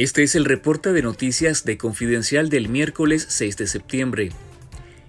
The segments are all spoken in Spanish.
Este es el reporte de noticias de Confidencial del miércoles 6 de septiembre.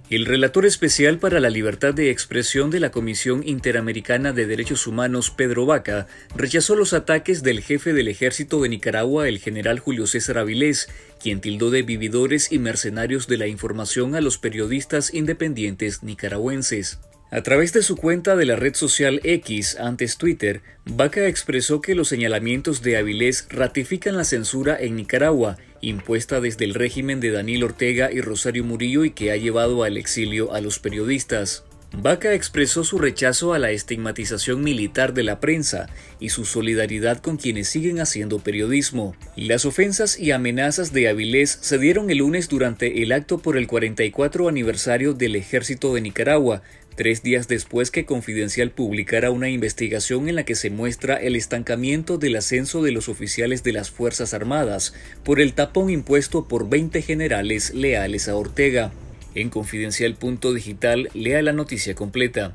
El relator especial para la libertad de expresión de la Comisión Interamericana de Derechos Humanos, Pedro Vaca, rechazó los ataques del jefe del ejército de Nicaragua, el general Julio César Avilés, quien tildó de vividores y mercenarios de la información a los periodistas independientes nicaragüenses. A través de su cuenta de la red social X, antes Twitter, Vaca expresó que los señalamientos de Avilés ratifican la censura en Nicaragua, impuesta desde el régimen de Daniel Ortega y Rosario Murillo y que ha llevado al exilio a los periodistas. Vaca expresó su rechazo a la estigmatización militar de la prensa y su solidaridad con quienes siguen haciendo periodismo. Las ofensas y amenazas de Avilés se dieron el lunes durante el acto por el 44 aniversario del Ejército de Nicaragua, tres días después que Confidencial publicara una investigación en la que se muestra el estancamiento del ascenso de los oficiales de las Fuerzas Armadas por el tapón impuesto por 20 generales leales a Ortega. En Confidencial.digital lea la noticia completa.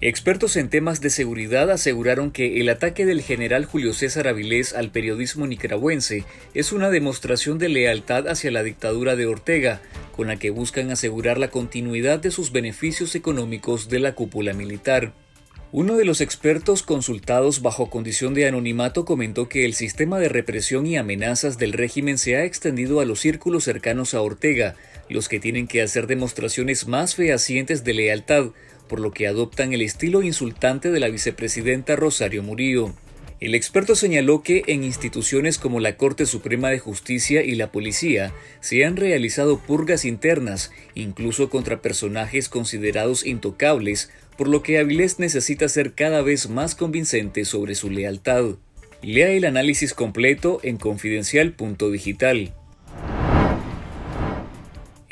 Expertos en temas de seguridad aseguraron que el ataque del general Julio César Avilés al periodismo nicaragüense es una demostración de lealtad hacia la dictadura de Ortega, con la que buscan asegurar la continuidad de sus beneficios económicos de la cúpula militar. Uno de los expertos consultados bajo condición de anonimato comentó que el sistema de represión y amenazas del régimen se ha extendido a los círculos cercanos a Ortega, los que tienen que hacer demostraciones más fehacientes de lealtad, por lo que adoptan el estilo insultante de la vicepresidenta Rosario Murillo. El experto señaló que en instituciones como la Corte Suprema de Justicia y la Policía se han realizado purgas internas, incluso contra personajes considerados intocables, por lo que Avilés necesita ser cada vez más convincente sobre su lealtad. Lea el análisis completo en confidencial.digital.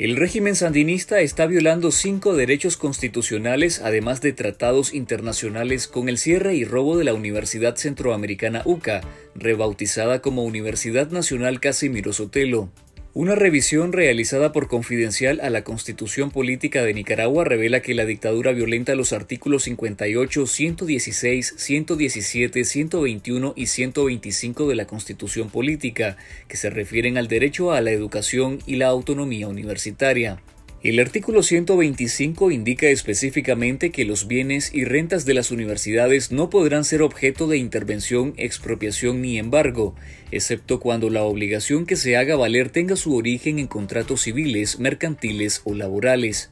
El régimen sandinista está violando cinco derechos constitucionales, además de tratados internacionales, con el cierre y robo de la Universidad Centroamericana UCA, rebautizada como Universidad Nacional Casimiro Sotelo. Una revisión realizada por Confidencial a la Constitución Política de Nicaragua revela que la dictadura violenta los artículos 58, 116, 117, 121 y 125 de la Constitución Política, que se refieren al derecho a la educación y la autonomía universitaria. El artículo 125 indica específicamente que los bienes y rentas de las universidades no podrán ser objeto de intervención, expropiación ni embargo, excepto cuando la obligación que se haga valer tenga su origen en contratos civiles, mercantiles o laborales.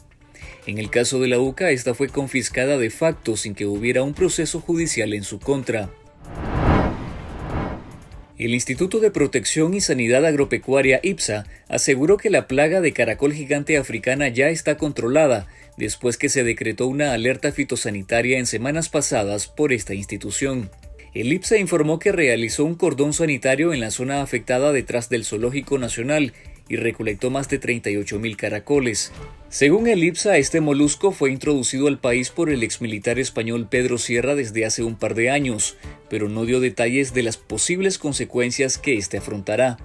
En el caso de la UCA, esta fue confiscada de facto sin que hubiera un proceso judicial en su contra. El Instituto de Protección y Sanidad Agropecuaria IPSA aseguró que la plaga de caracol gigante africana ya está controlada después que se decretó una alerta fitosanitaria en semanas pasadas por esta institución. El IPSA informó que realizó un cordón sanitario en la zona afectada detrás del Zoológico Nacional y recolectó más de 38.000 caracoles. Según el IPSA, este molusco fue introducido al país por el exmilitar español Pedro Sierra desde hace un par de años, pero no dio detalles de las posibles consecuencias que éste afrontará.